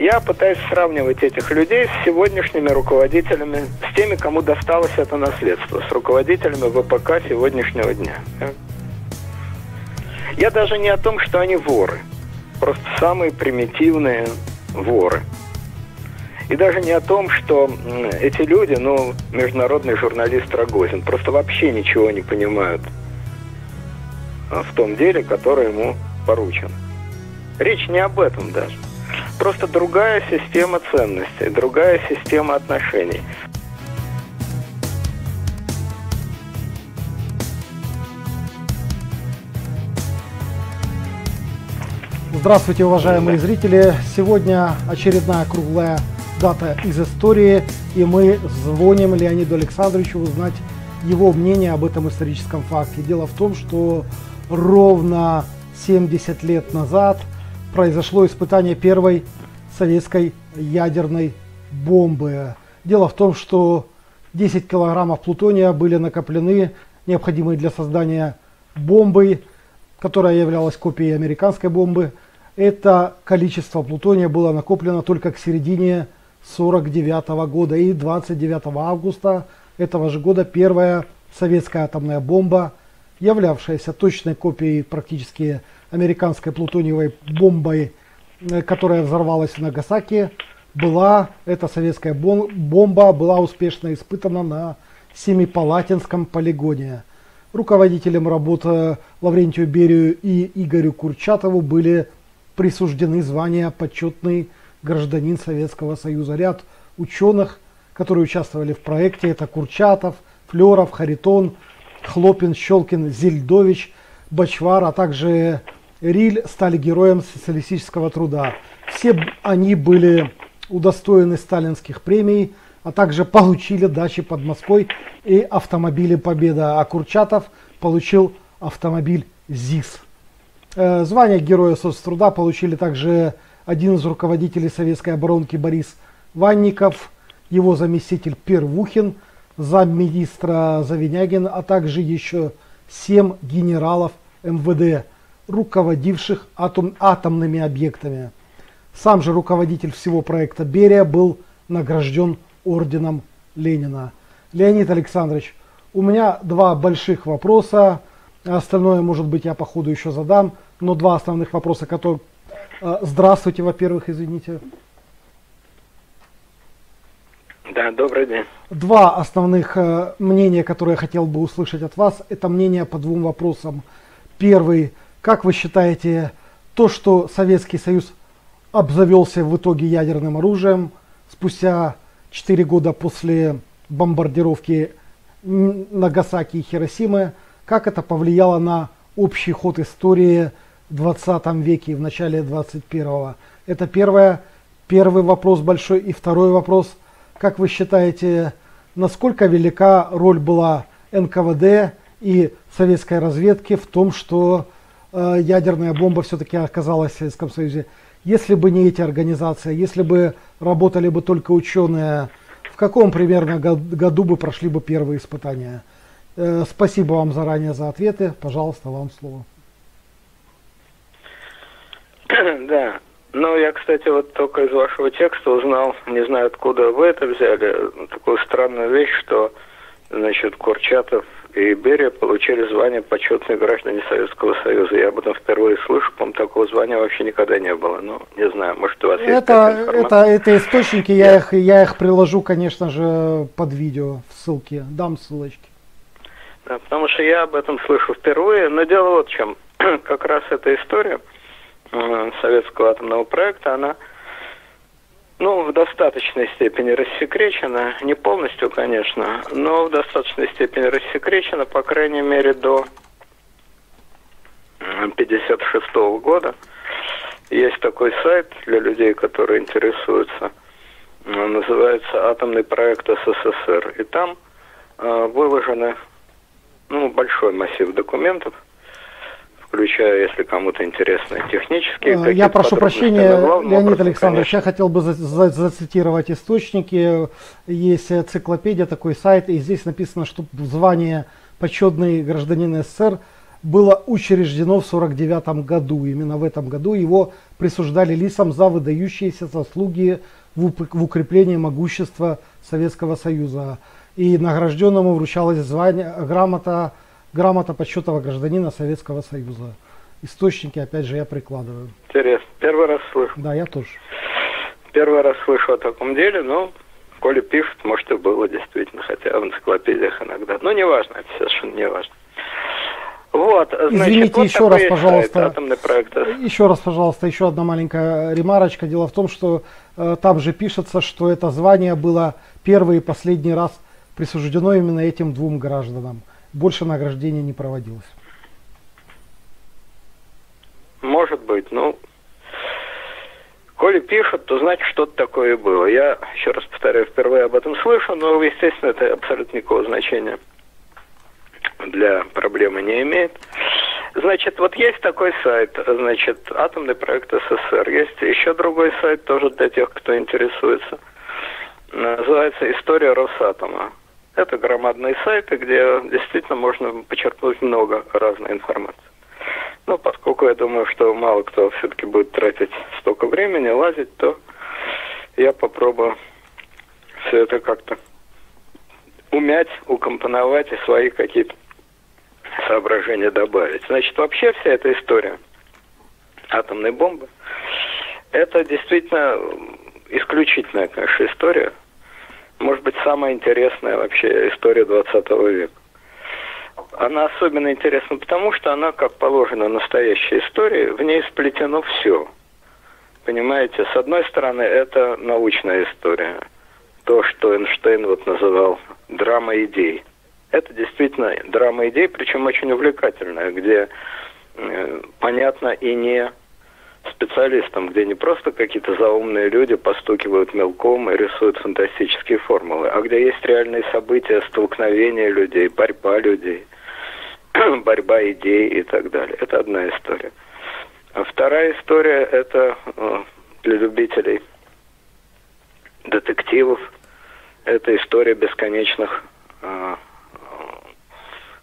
Я пытаюсь сравнивать этих людей с сегодняшними руководителями, с теми, кому досталось это наследство, с руководителями ВПК сегодняшнего дня. Я даже не о том, что они воры. Просто самые примитивные воры. И даже не о том, что эти люди, ну, международный журналист Рогозин, просто вообще ничего не понимают в том деле, которое ему поручено. Речь не об этом даже. Просто другая система ценностей, другая система отношений. Здравствуйте, уважаемые зрители! Сегодня очередная круглая дата из истории, и мы звоним Леониду Александровичу узнать его мнение об этом историческом факте. Дело в том, что ровно 70 лет назад произошло испытание первой советской ядерной бомбы. Дело в том, что 10 килограммов плутония были накоплены, необходимые для создания бомбы, которая являлась копией американской бомбы. Это количество плутония было накоплено только к середине 1949 года. И 29 августа этого же года первая советская атомная бомба, являвшаяся точной копией практически американской плутониевой бомбой, э, которая взорвалась в Нагасаки, была, эта советская бомба была успешно испытана на Семипалатинском полигоне. Руководителям работы Лаврентию Берию и Игорю Курчатову были присуждены звания почетный гражданин Советского Союза. Ряд ученых, которые участвовали в проекте, это Курчатов, Флеров, Харитон, Хлопин, Щелкин, Зельдович, Бачвар, а также Риль стали героем социалистического труда. Все они были удостоены сталинских премий, а также получили дачи под Москвой и автомобили Победа. А Курчатов получил автомобиль ЗИС. Э, звание Героя соцтруда получили также один из руководителей советской оборонки Борис Ванников, его заместитель Первухин, замминистра Завинягин, а также еще семь генералов МВД, руководивших атом, атомными объектами. Сам же руководитель всего проекта Берия был награжден орденом Ленина. Леонид Александрович, у меня два больших вопроса. Остальное, может быть, я по ходу еще задам. Но два основных вопроса, которые, а, здравствуйте, во-первых, извините. Да, добрый день. Два основных э, мнения, которые я хотел бы услышать от вас, это мнение по двум вопросам. Первый, как вы считаете, то, что Советский Союз обзавелся в итоге ядерным оружием спустя 4 года после бомбардировки Нагасаки и Хиросимы, как это повлияло на общий ход истории 20 веке и в начале 21-го? Это первое, первый вопрос большой. И второй вопрос, как вы считаете, насколько велика роль была НКВД и советской разведки в том, что э, ядерная бомба все-таки оказалась в Советском Союзе? Если бы не эти организации, если бы работали бы только ученые, в каком примерно году бы прошли бы первые испытания? Э, спасибо вам заранее за ответы. Пожалуйста, вам слово. Да. Ну, я, кстати, вот только из вашего текста узнал, не знаю, откуда вы это взяли, такую странную вещь, что, значит, Курчатов и Берия получили звание почетные граждане Советского Союза. Я об этом впервые слышу, по такого звания вообще никогда не было. Ну, не знаю, может, у вас это, есть это, это источники, я их, я их приложу, конечно же, под видео в ссылке, дам ссылочки. Да, потому что я об этом слышу впервые, но дело вот в чем. как раз эта история – советского атомного проекта, она ну, в достаточной степени рассекречена, не полностью, конечно, но в достаточной степени рассекречена, по крайней мере, до 1956 года. Есть такой сайт для людей, которые интересуются, называется «Атомный проект СССР». И там э, выложены ну, большой массив документов – включая, если кому-то интересно, технические. Э, я прошу прощения, Леонид Александрович, конечно. я хотел бы за, за, зацитировать источники. Есть энциклопедия, такой сайт, и здесь написано, что звание почетный гражданин СССР было учреждено в 1949 году. Именно в этом году его присуждали лицам за выдающиеся заслуги в укреплении могущества Советского Союза. И награжденному вручалось звание, грамота, грамота почетного гражданина Советского Союза. Источники, опять же, я прикладываю. Интересно. Первый раз слышу. Да, я тоже. Первый раз слышу о таком деле, но Коля пишет, может и было действительно, хотя в энциклопедиях иногда. Но неважно, это совершенно не важно. Вот, значит, Извините, вот еще раз, пожалуйста. Атомный проект. Еще раз, пожалуйста, еще одна маленькая ремарочка. Дело в том, что э, там же пишется, что это звание было первый и последний раз присуждено именно этим двум гражданам. Больше награждения не проводилось. Может быть, ну, коли пишут, то значит что-то такое было. Я, еще раз повторяю, впервые об этом слышу, но, естественно, это абсолютно никакого значения для проблемы не имеет. Значит, вот есть такой сайт, значит, атомный проект СССР. Есть еще другой сайт, тоже для тех, кто интересуется. Называется «История Росатома». Это громадные сайты, где действительно можно почерпнуть много разной информации. Но поскольку я думаю, что мало кто все-таки будет тратить столько времени, лазить, то я попробую все это как-то умять, укомпоновать и свои какие-то соображения добавить. Значит, вообще вся эта история атомной бомбы, это действительно исключительная, конечно, история. Может быть, самая интересная вообще история 20 века. Она особенно интересна потому, что она, как положено настоящей истории, в ней сплетено все. Понимаете, с одной стороны, это научная история. То, что Эйнштейн вот называл драма идей. Это действительно драма идей, причем очень увлекательная, где э, понятно и не специалистам, где не просто какие-то заумные люди постукивают мелком и рисуют фантастические формулы, а где есть реальные события, столкновения людей, борьба людей, борьба идей и так далее. Это одна история. А вторая история – это э, для любителей детективов. Это история бесконечных э,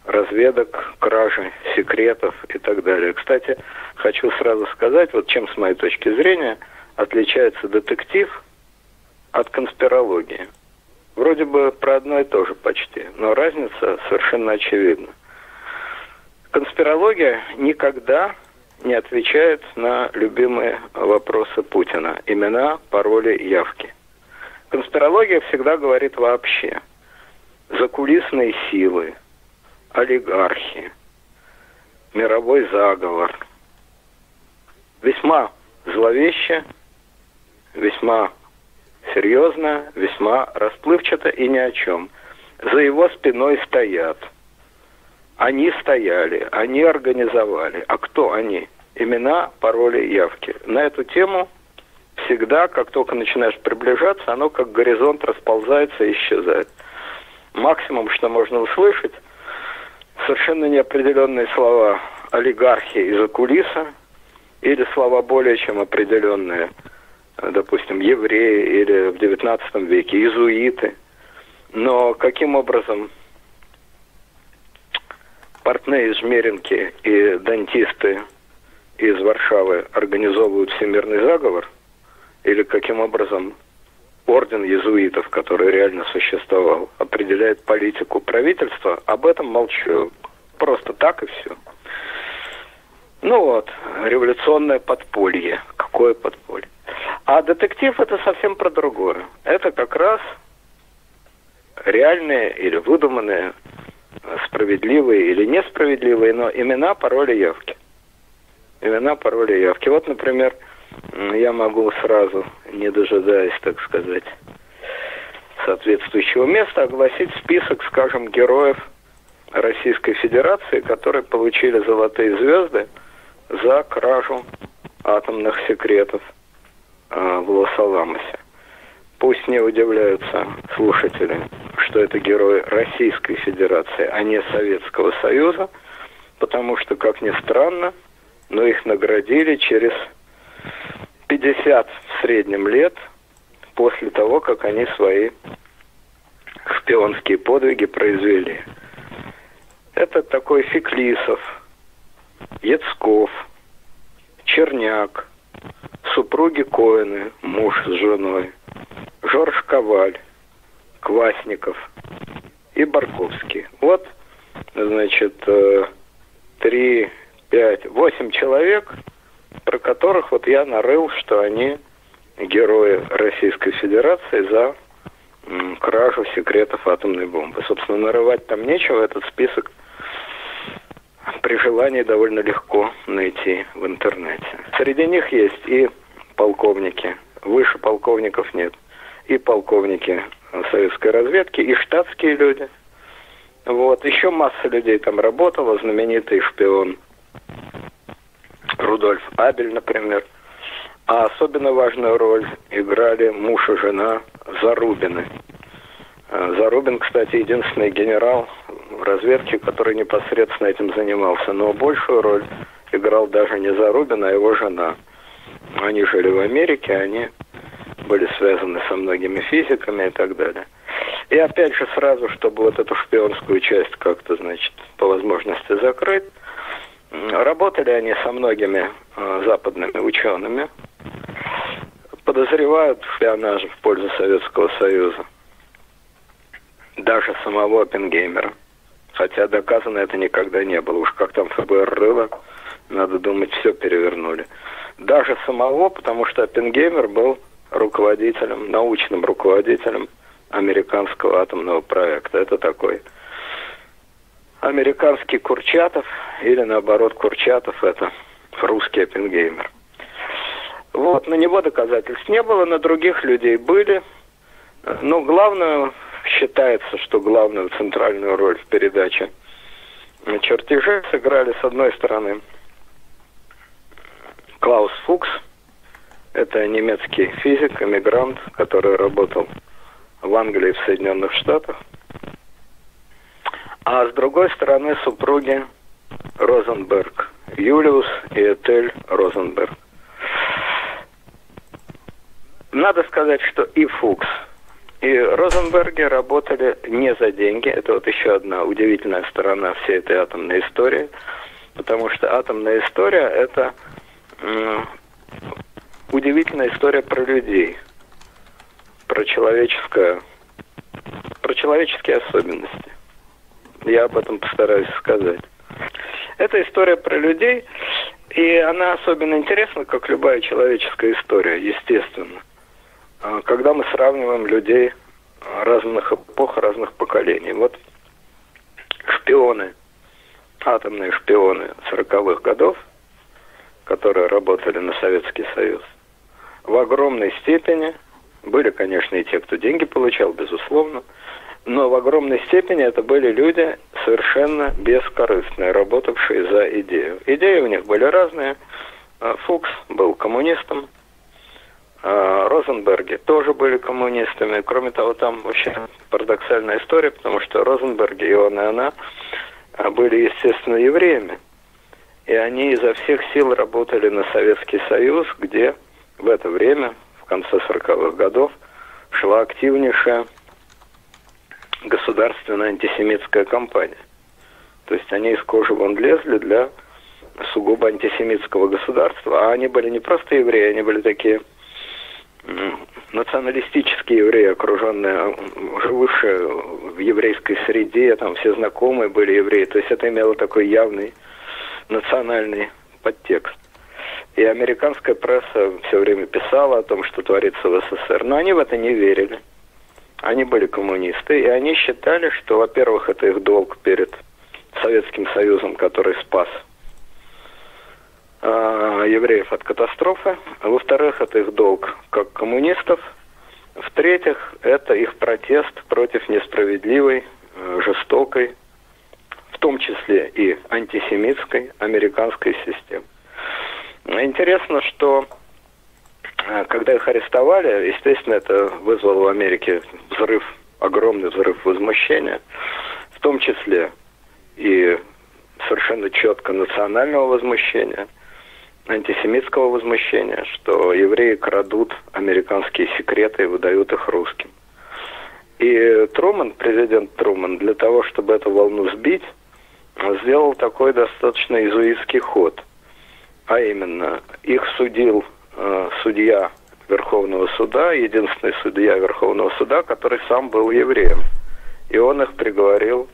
разведок, кражи, секретов и так далее. Кстати, хочу сразу сказать, вот чем с моей точки зрения отличается детектив от конспирологии. Вроде бы про одно и то же почти, но разница совершенно очевидна. Конспирология никогда не отвечает на любимые вопросы Путина. Имена, пароли, явки. Конспирология всегда говорит вообще. Закулисные силы, олигархи, мировой заговор. Весьма зловеще, весьма серьезно, весьма расплывчато и ни о чем. За его спиной стоят. Они стояли, они организовали. А кто они? Имена, пароли, явки. На эту тему всегда, как только начинаешь приближаться, оно как горизонт расползается и исчезает. Максимум, что можно услышать, совершенно неопределенные слова олигархи из-за кулиса или слова более чем определенные, допустим, евреи или в XIX веке иезуиты. Но каким образом портные из Жмеринки и дантисты из Варшавы организовывают всемирный заговор, или каким образом орден иезуитов, который реально существовал, определяет политику правительства, об этом молчу. Просто так и все. Ну вот, революционное подполье. Какое подполье? А детектив это совсем про другое. Это как раз реальные или выдуманные, справедливые или несправедливые, но имена, пароли, явки. Имена, пароли, явки. Вот, например, я могу сразу, не дожидаясь, так сказать, соответствующего места, огласить список, скажем, героев Российской Федерации, которые получили золотые звезды за кражу атомных секретов э, в Лос-Аламосе. Пусть не удивляются слушатели, что это герои Российской Федерации, а не Советского Союза, потому что, как ни странно, но их наградили через 50 в среднем лет после того, как они свои шпионские подвиги произвели. Это такой Феклисов, Яцков, Черняк, супруги Коины, муж с женой, Жорж Коваль, Квасников и Барковский. Вот, значит, э, три, пять, восемь человек, про которых вот я нарыл, что они герои Российской Федерации за кражу секретов атомной бомбы. Собственно, нарывать там нечего, этот список при желании довольно легко найти в интернете. Среди них есть и полковники, выше полковников нет, и полковники советской разведки, и штатские люди. Вот, еще масса людей там работала, знаменитый шпион Рудольф Абель, например. А особенно важную роль играли муж и жена Зарубины. Э, Зарубин, кстати, единственный генерал в разведке, который непосредственно этим занимался. Но большую роль играл даже не Зарубин, а его жена. Они жили в Америке, они были связаны со многими физиками и так далее. И опять же сразу, чтобы вот эту шпионскую часть как-то, значит, по возможности закрыть, работали они со многими э, западными учеными, подозревают в шпионаже в пользу Советского Союза. Даже самого Оппенгеймера. Хотя доказано это никогда не было. Уж как там ФБР рыло, надо думать, все перевернули. Даже самого, потому что Оппенгеймер был руководителем, научным руководителем американского атомного проекта. Это такой американский Курчатов, или наоборот Курчатов, это русский Оппенгеймер. Вот, на него доказательств не было, на других людей были. Но главное, считается, что главную центральную роль в передаче чертежи сыграли, с одной стороны, Клаус Фукс, это немецкий физик, эмигрант, который работал в Англии в Соединенных Штатах. А с другой стороны супруги Розенберг, Юлиус и Этель Розенберг. Надо сказать, что и Фукс, и Розенберги работали не за деньги. Это вот еще одна удивительная сторона всей этой атомной истории. Потому что атомная история – это удивительная история про людей, про человеческое, про человеческие особенности. Я об этом постараюсь сказать. Это история про людей, и она особенно интересна, как любая человеческая история, естественно. А, когда мы сравниваем людей разных эпох, разных поколений. Вот шпионы, атомные шпионы 40-х годов, которые работали на Советский Союз, в огромной степени, были, конечно, и те, кто деньги получал, безусловно, но в огромной степени это были люди совершенно бескорыстные, работавшие за идею. Идеи у них были разные. А, Фукс был коммунистом, а, Розенберги тоже были коммунистами. Кроме того, там вообще парадоксальная история, потому что Розенберги, и он, и она а, были, естественно, евреями. И они изо всех сил работали на Советский Союз, где в это время, в конце 40-х годов, шла активнейшая государственная антисемитская кампания. То есть они из кожи вон лезли для сугубо антисемитского государства. А они были не просто евреи, они были такие националистические евреи, окруженные, жившие в еврейской среде, там все знакомые были евреи. То есть это имело такой явный национальный подтекст. И американская пресса все время писала о том, что творится в СССР, но они в это не верили. Они были коммунисты, и они считали, что, во-первых, это их долг перед Советским Союзом, который спас э, евреев от катастрофы. Во-вторых, это их долг как коммунистов. В-третьих, это их протест против несправедливой, э, жестокой, в том числе и антисемитской американской системы. Интересно, что когда их арестовали, естественно, это вызвало в Америке взрыв, огромный взрыв возмущения, в том числе и совершенно четко национального возмущения, антисемитского возмущения, что евреи крадут американские секреты и выдают их русским. И Труман, президент Труман, для того, чтобы эту волну сбить, сделал такой достаточно изуитский ход. А именно, их судил судья Верховного суда, единственный судья Верховного суда, который сам был евреем. И он их приговорил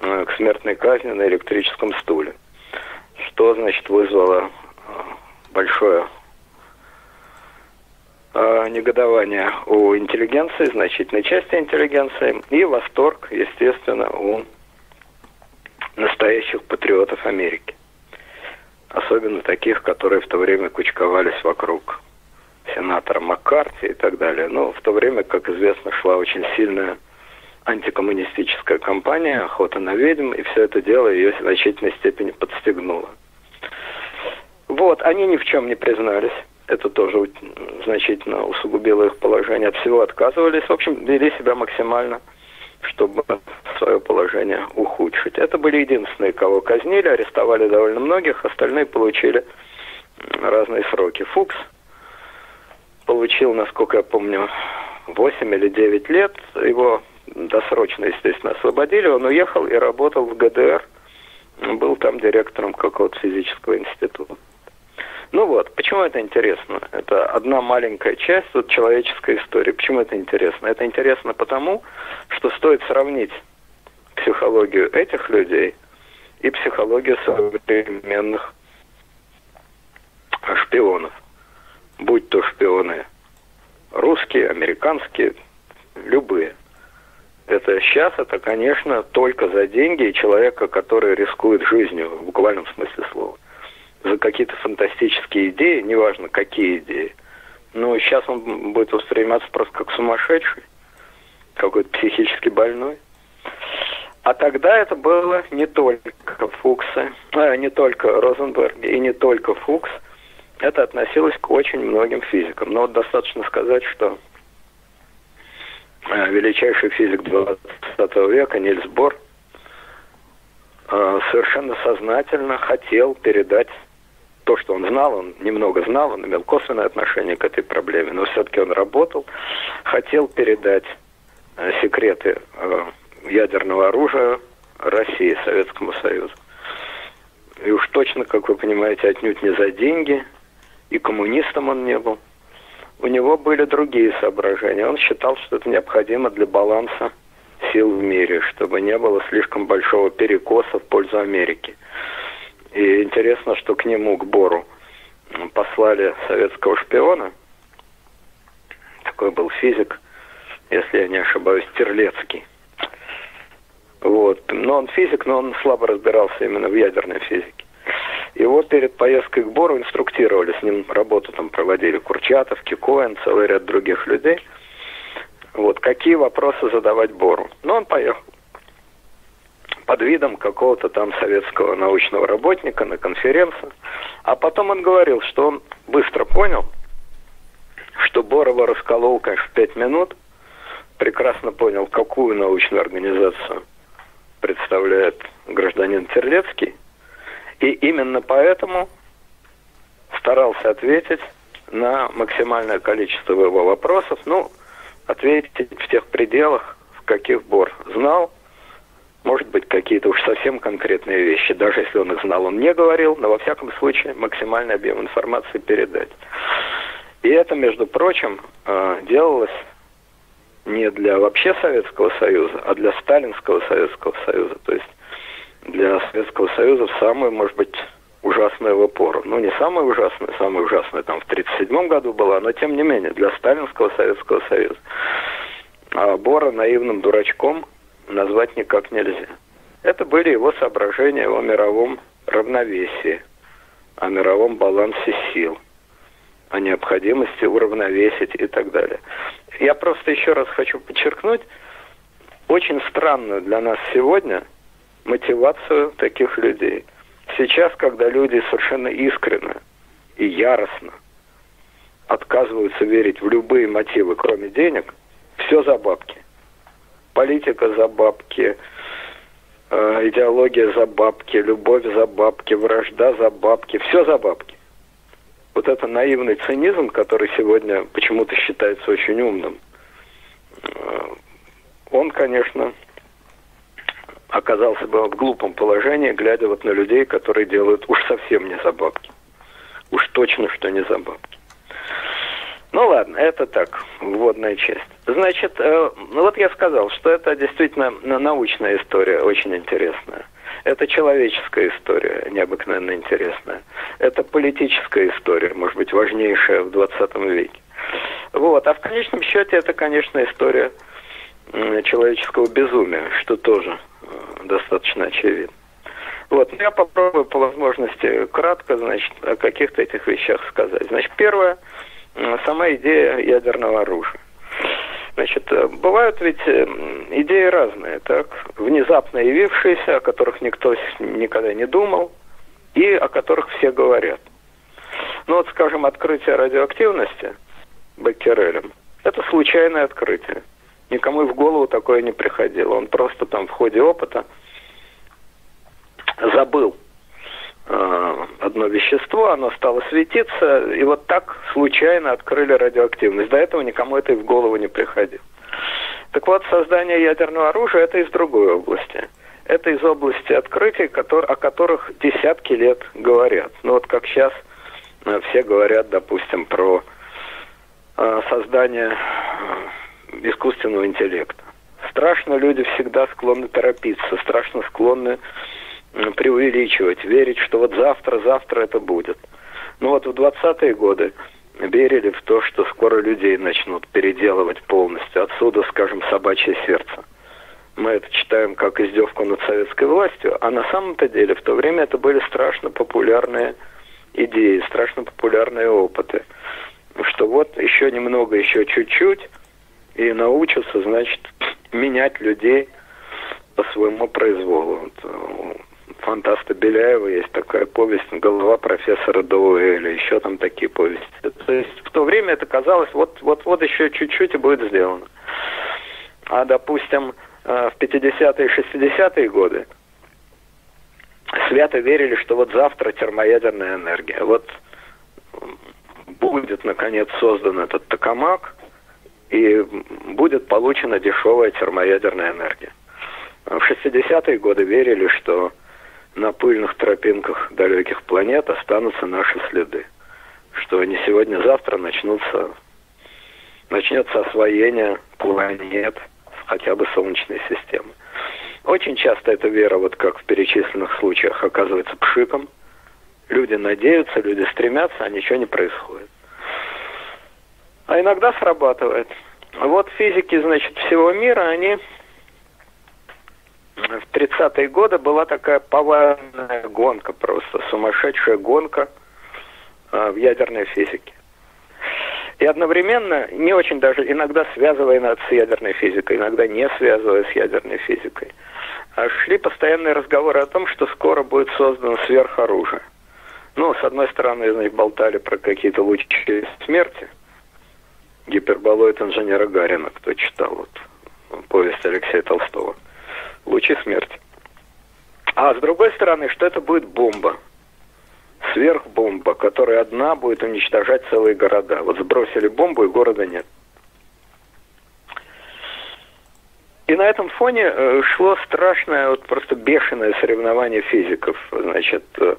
э, к смертной казни на электрическом стуле. Что, значит, вызвало э, большое э, негодование у интеллигенции, значительной части интеллигенции, и восторг, естественно, у настоящих патриотов Америки. Особенно таких, которые в то время кучковались вокруг сенатора Маккарти и так далее. Но в то время, как известно, шла очень сильная антикоммунистическая кампания, охота на ведьм, и все это дело ее в значительной степени подстегнуло. Вот, они ни в чем не признались. Это тоже значительно усугубило их положение. От всего отказывались. В общем, вели себя максимально, чтобы свое положение ухудшить. Это были единственные, кого казнили, арестовали довольно многих, остальные получили разные сроки. Фукс получил, насколько я помню, 8 или 9 лет. Его досрочно, естественно, освободили. Он уехал и работал в ГДР. Был там директором какого-то физического института. Ну вот, почему это интересно? Это одна маленькая часть вот, человеческой истории. Почему это интересно? Это интересно потому, что стоит сравнить психологию этих людей и психологию современных шпионов. Будь то шпионы русские, американские, любые. Это сейчас, это, конечно, только за деньги человека, который рискует жизнью, в буквальном смысле слова. За какие-то фантастические идеи, неважно какие идеи. Но сейчас он будет восприниматься просто как сумасшедший, какой-то психически больной. А тогда это было не только Фуксы, а, не только Розенберг и не только Фукс. Это относилось к очень многим физикам. Но вот достаточно сказать, что э, величайший физик 20 века Нильс Бор э, совершенно сознательно хотел передать то, что он знал, он немного знал, он имел косвенное отношение к этой проблеме, но все-таки он работал, хотел передать э, секреты ядерного оружия России, Советскому Союзу. И уж точно, как вы понимаете, отнюдь не за деньги, и коммунистом он не был. У него были другие соображения. Он считал, что это необходимо для баланса сил в мире, чтобы не было слишком большого перекоса в пользу Америки. И интересно, что к нему, к Бору, послали советского шпиона. Такой был физик, если я не ошибаюсь, Терлецкий. Вот. Но он физик, но он слабо разбирался именно в ядерной физике. Его перед поездкой к Бору инструктировали, с ним работу там проводили Курчатов, Кикоин, целый ряд других людей. Вот, какие вопросы задавать Бору. Но он поехал под видом какого-то там советского научного работника на конференцию. А потом он говорил, что он быстро понял, что Борова расколол, конечно, в пять минут, прекрасно понял, какую научную организацию – представляет гражданин Терлецкий. И именно поэтому старался ответить на максимальное количество его вопросов, ну, ответить в тех пределах, в каких Бор знал, может быть, какие-то уж совсем конкретные вещи. Даже если он их знал, он не говорил, но во всяком случае максимальный объем информации передать. И это, между прочим, э, делалось не для вообще Советского Союза, а для Сталинского Советского Союза. То есть для Советского Союза в самую, может быть, ужасную его пору. Ну, не самую ужасную, самую ужасную там в 1937 году была, но тем не менее, для Сталинского Советского Союза. А Бора наивным дурачком назвать никак нельзя. Это были его соображения о мировом равновесии, о мировом балансе сил о необходимости уравновесить и так далее. Я просто еще раз хочу подчеркнуть очень странную для нас сегодня мотивацию таких людей. Сейчас, когда люди совершенно искренне и яростно отказываются верить в любые мотивы, кроме денег, все за бабки. Политика за бабки, э, идеология за бабки, любовь за бабки, вражда за бабки, все за бабки вот это наивный цинизм, который сегодня почему-то считается очень умным, э, он, конечно, оказался бы в глупом положении, глядя вот на людей, которые делают уж совсем не за бабки. Уж точно, что не за бабки. Ну ладно, это так, вводная часть. Значит, э, ну вот я сказал, что это действительно научная история, очень интересная. Это человеческая история, необыкновенно интересная. Это политическая история, может быть, важнейшая в 20 веке. Вот. А в конечном счете это, конечно, история человеческого безумия, что тоже достаточно очевидно. Вот, я попробую по возможности кратко, значит, о каких-то этих вещах сказать. Значит, первое, сама идея ядерного оружия. Значит, э, бывают ведь э, идеи разные, так, внезапно явившиеся, о которых никто никогда не думал, и о которых все говорят. Ну вот, скажем, открытие радиоактивности Беккерелем – это случайное открытие. Никому и в голову такое не приходило. Он просто там в ходе опыта забыл э, одно вещество, оно стало светиться, и вот так случайно открыли радиоактивность. До этого никому это и в голову не приходило. Так вот, создание ядерного оружия – это из другой области. Это из области открытий, о которых десятки лет говорят. Ну вот как сейчас э, все говорят, допустим, про э, создание э, искусственного интеллекта. Страшно люди всегда склонны торопиться, страшно склонны преувеличивать, верить, что вот завтра, завтра это будет. Ну вот в 20-е годы верили в то, что скоро людей начнут переделывать полностью. Отсюда, скажем, собачье сердце. Мы это читаем как издевку над советской властью, а на самом-то деле в то время это были страшно популярные идеи, страшно популярные опыты. Что вот еще немного, еще чуть-чуть, и научатся, значит, менять людей по своему произволу. Вот фантаста Беляева есть такая повесть «Голова профессора Доуэля», еще там такие повести. То есть в то время это казалось, вот, вот, вот еще чуть-чуть и будет сделано. А, допустим, э, в 50-е и 60-е годы свято верили, что вот завтра термоядерная энергия. Вот будет, наконец, создан этот токамак, и будет получена дешевая термоядерная энергия. В 60-е годы верили, что на пыльных тропинках далеких планет останутся наши следы. Что не сегодня-завтра начнутся, начнется освоение планет хотя бы Солнечной системы. Очень часто эта вера, вот как в перечисленных случаях, оказывается пшиком. Люди надеются, люди стремятся, а ничего не происходит. А иногда срабатывает. Вот физики, значит, всего мира, они в 30-е годы была такая повальная гонка, просто сумасшедшая гонка э, в ядерной физике. И одновременно, не очень даже, иногда связывая с ядерной физикой, иногда не связывая с ядерной физикой, а шли постоянные разговоры о том, что скоро будет создано сверхоружие. Ну, с одной стороны, значит, болтали про какие-то лучи смерти, гиперболоид инженера Гарина, кто читал вот повесть Алексея Толстого – лучи смерти. А с другой стороны, что это будет бомба. Сверхбомба, которая одна будет уничтожать целые города. Вот сбросили бомбу, и города нет. И на этом фоне э, шло страшное, вот просто бешеное соревнование физиков. Значит, э,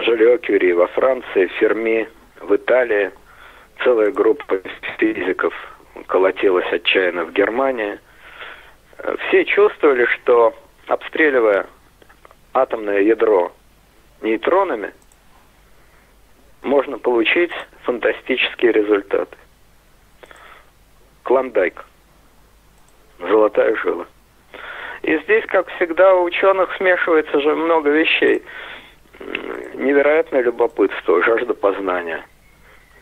Жолио Кюри во Франции, Ферми в Италии, целая группа физиков колотилась отчаянно в Германии – все чувствовали, что обстреливая атомное ядро нейтронами, можно получить фантастические результаты. Клондайк. Золотая жила. И здесь, как всегда, у ученых смешивается же много вещей. Невероятное любопытство, жажда познания.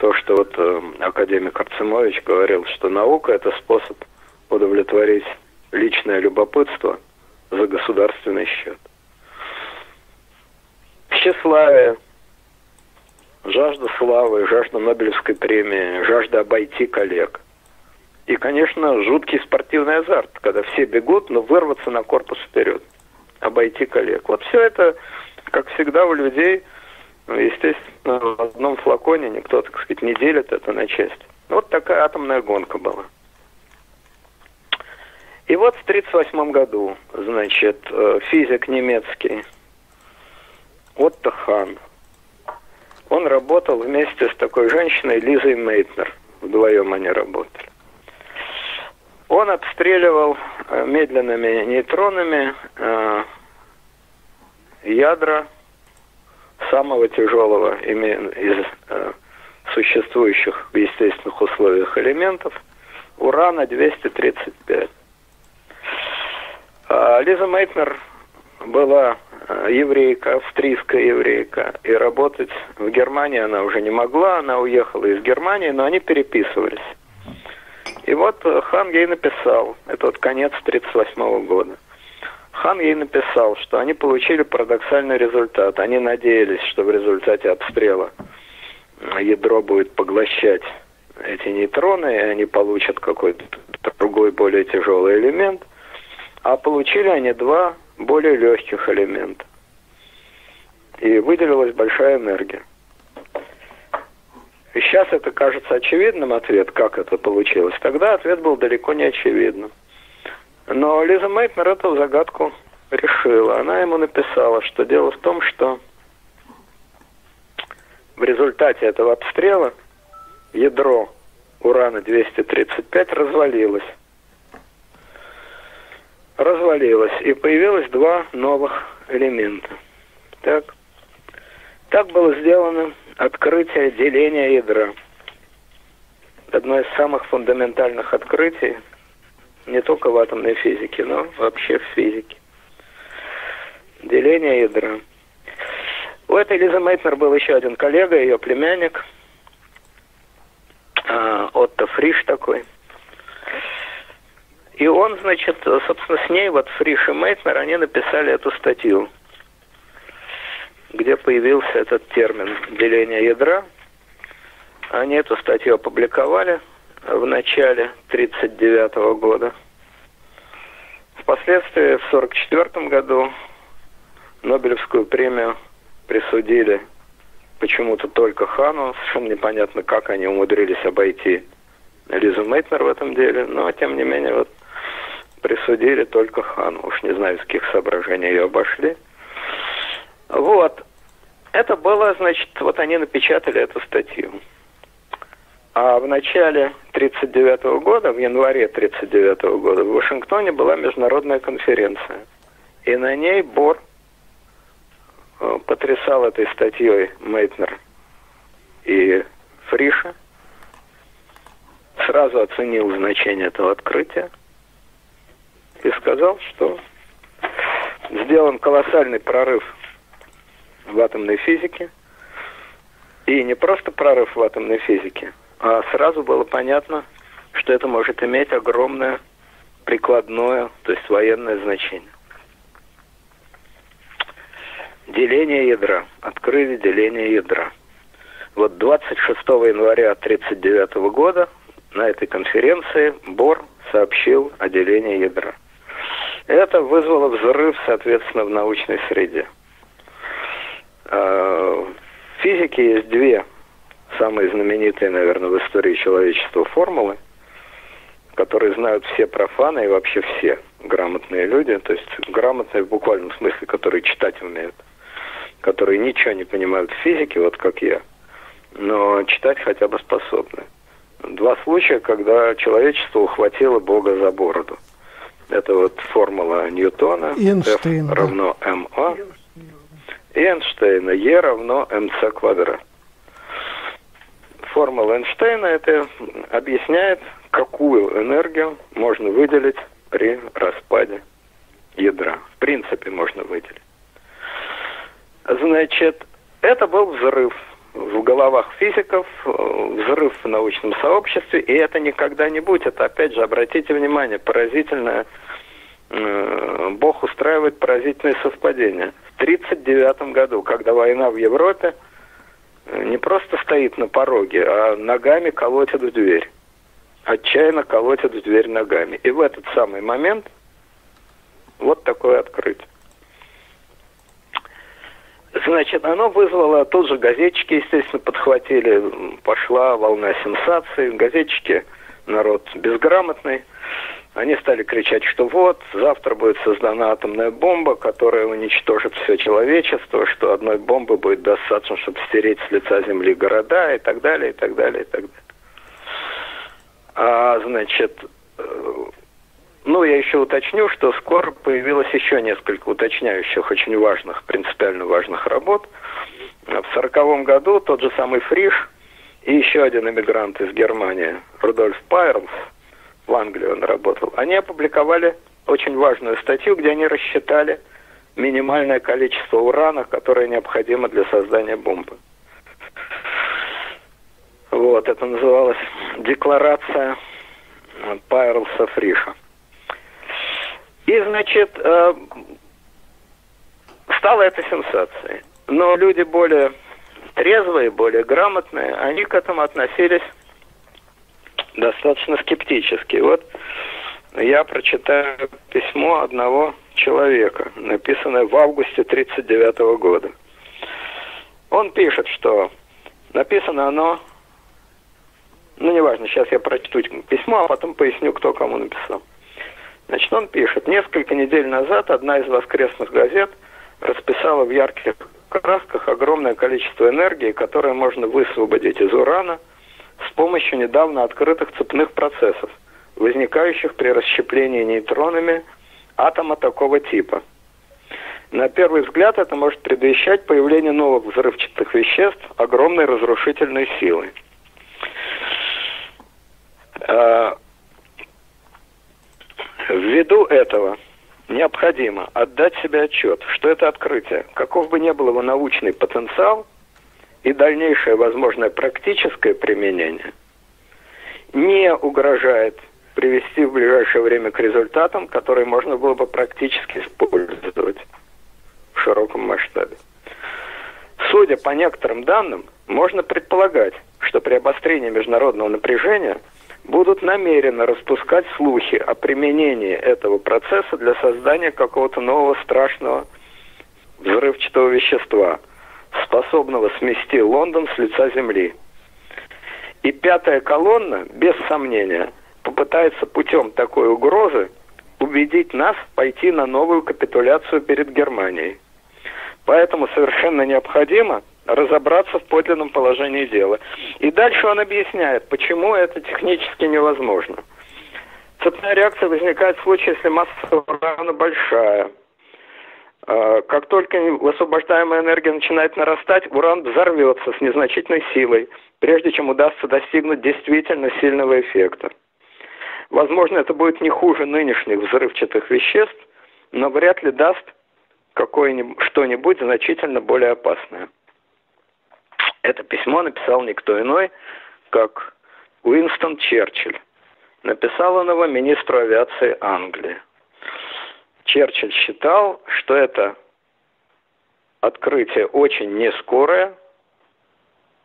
То, что вот э, академик Арцемович говорил, что наука – это способ удовлетворить личное любопытство за государственный счет. Тщеславие, жажда славы, жажда Нобелевской премии, жажда обойти коллег. И, конечно, жуткий спортивный азарт, когда все бегут, но вырваться на корпус вперед, обойти коллег. Вот все это, как всегда у людей, естественно, в одном флаконе никто, так сказать, не делит это на части. Вот такая атомная гонка была. И вот в 1938 году, значит, э, физик немецкий Отто Хан, он работал вместе с такой женщиной Лизой Мейтнер. Вдвоем они работали. Он обстреливал э, медленными нейтронами э, ядра самого тяжелого из э, существующих в естественных условиях элементов урана-235. А Лиза Мейтнер была э, еврейка, австрийская еврейка, и работать в Германии она уже не могла, она уехала из Германии, но они переписывались. И вот э, Хан ей написал, это вот конец 1938 года, Хан ей написал, что они получили парадоксальный результат. Они надеялись, что в результате обстрела ядро будет поглощать эти нейтроны, и они получат какой-то другой, более тяжелый элемент. А получили они два более легких элемента. И выделилась большая энергия. И сейчас это кажется очевидным ответ, как это получилось. Тогда ответ был далеко не очевидным. Но Лиза Мейтнер эту загадку решила. Она ему написала, что дело в том, что в результате этого обстрела ядро урана-235 развалилось. Развалилось. И появилось два новых элемента. Так. Так было сделано открытие деления ядра. Одно из самых фундаментальных открытий не только в атомной физике, но вообще в физике. Деление ядра. У этой Лизы Мейтнер был еще один коллега, ее племянник, а, Отто Фриш такой. И он, значит, собственно, с ней, вот Фриш и Мейтнер, они написали эту статью, где появился этот термин деление ядра. Они эту статью опубликовали в начале 1939 года. Впоследствии в 1944 году Нобелевскую премию присудили почему-то только Хану. Совершенно непонятно, как они умудрились обойти Лизу Мейтнер в этом деле. Но, тем не менее, вот присудили только Хану. Уж не знаю, из каких соображений ее обошли. Вот. Это было, значит, вот они напечатали эту статью. А в начале 1939 года, в январе 1939 года, в Вашингтоне была международная конференция. И на ней Бор э, потрясал этой статьей Мейтнер и Фриша, сразу оценил значение этого открытия и сказал, что сделан колоссальный прорыв в атомной физике. И не просто прорыв в атомной физике, сразу было понятно, что это может иметь огромное прикладное, то есть военное значение. Деление ядра. Открыли деление ядра. Вот 26 января 1939 года на этой конференции Бор сообщил о делении ядра. Это вызвало взрыв, соответственно, в научной среде. А, в физике есть две самые знаменитые, наверное, в истории человечества формулы, которые знают все профаны и вообще все грамотные люди, то есть грамотные в буквальном смысле, которые читать умеют, которые ничего не понимают в физике, вот как я, но читать хотя бы способны. Два случая, когда человечество ухватило Бога за бороду. Это вот формула Ньютона, Эйнштейн, F равно ма, и Эйнштейна, E равно mc квадрат формула Эйнштейна это объясняет, какую энергию можно выделить при распаде ядра. В принципе, можно выделить. Значит, это был взрыв в головах физиков, взрыв в научном сообществе, и это не когда-нибудь, это опять же, обратите внимание, поразительное, э, Бог устраивает поразительное совпадение. В 1939 году, когда война в Европе, не просто стоит на пороге, а ногами колотит в дверь. Отчаянно колотит в дверь ногами. И в этот самый момент вот такое открытие. Значит, оно вызвало, тут же газетчики, естественно, подхватили, пошла волна сенсаций. Газетчики, народ безграмотный. Они стали кричать, что вот, завтра будет создана атомная бомба, которая уничтожит все человечество, что одной бомбы будет достаточно, чтобы стереть с лица Земли города и так далее, и так далее, и так далее. А, значит, э, ну, я еще уточню, что скоро появилось еще несколько уточняющих, очень важных, принципиально важных работ. В сороковом году тот же самый Фриш и еще один иммигрант из Германии, Рудольф Пайрлс, в Англии он работал, они опубликовали очень важную статью, где они рассчитали минимальное количество урана, которое необходимо для создания бомбы. Вот, это называлось декларация Пайрлса Фриша. И, значит, э, стало это сенсацией. Но люди более трезвые, более грамотные, они к этому относились достаточно скептически. Вот я прочитаю письмо одного человека, написанное в августе 1939 года. Он пишет, что написано оно, ну неважно, сейчас я прочту письмо, а потом поясню, кто кому написал. Значит, он пишет, несколько недель назад одна из воскресных газет расписала в ярких красках огромное количество энергии, которое можно высвободить из урана – с помощью недавно открытых цепных процессов, возникающих при расщеплении нейтронами атома такого типа. На первый взгляд это может предвещать появление новых взрывчатых веществ огромной разрушительной силы. А, ввиду этого необходимо отдать себе отчет, что это открытие, каков бы ни был его научный потенциал – и дальнейшее возможное практическое применение не угрожает привести в ближайшее время к результатам, которые можно было бы практически использовать в широком масштабе. Судя по некоторым данным, можно предполагать, что при обострении международного напряжения будут намеренно распускать слухи о применении этого процесса для создания какого-то нового страшного взрывчатого вещества – способного смести Лондон с лица земли. И пятая колонна, без сомнения, попытается путем такой угрозы убедить нас пойти на новую капитуляцию перед Германией. Поэтому совершенно необходимо разобраться в подлинном положении дела. И дальше он объясняет, почему это технически невозможно. Цепная реакция возникает в случае, если масса урана большая, как только высвобождаемая энергия начинает нарастать, уран взорвется с незначительной силой, прежде чем удастся достигнуть действительно сильного эффекта. Возможно, это будет не хуже нынешних взрывчатых веществ, но вряд ли даст что-нибудь значительно более опасное. Это письмо написал никто иной, как Уинстон Черчилль. Написал он его министру авиации Англии. Черчилль считал, что это открытие очень нескорое,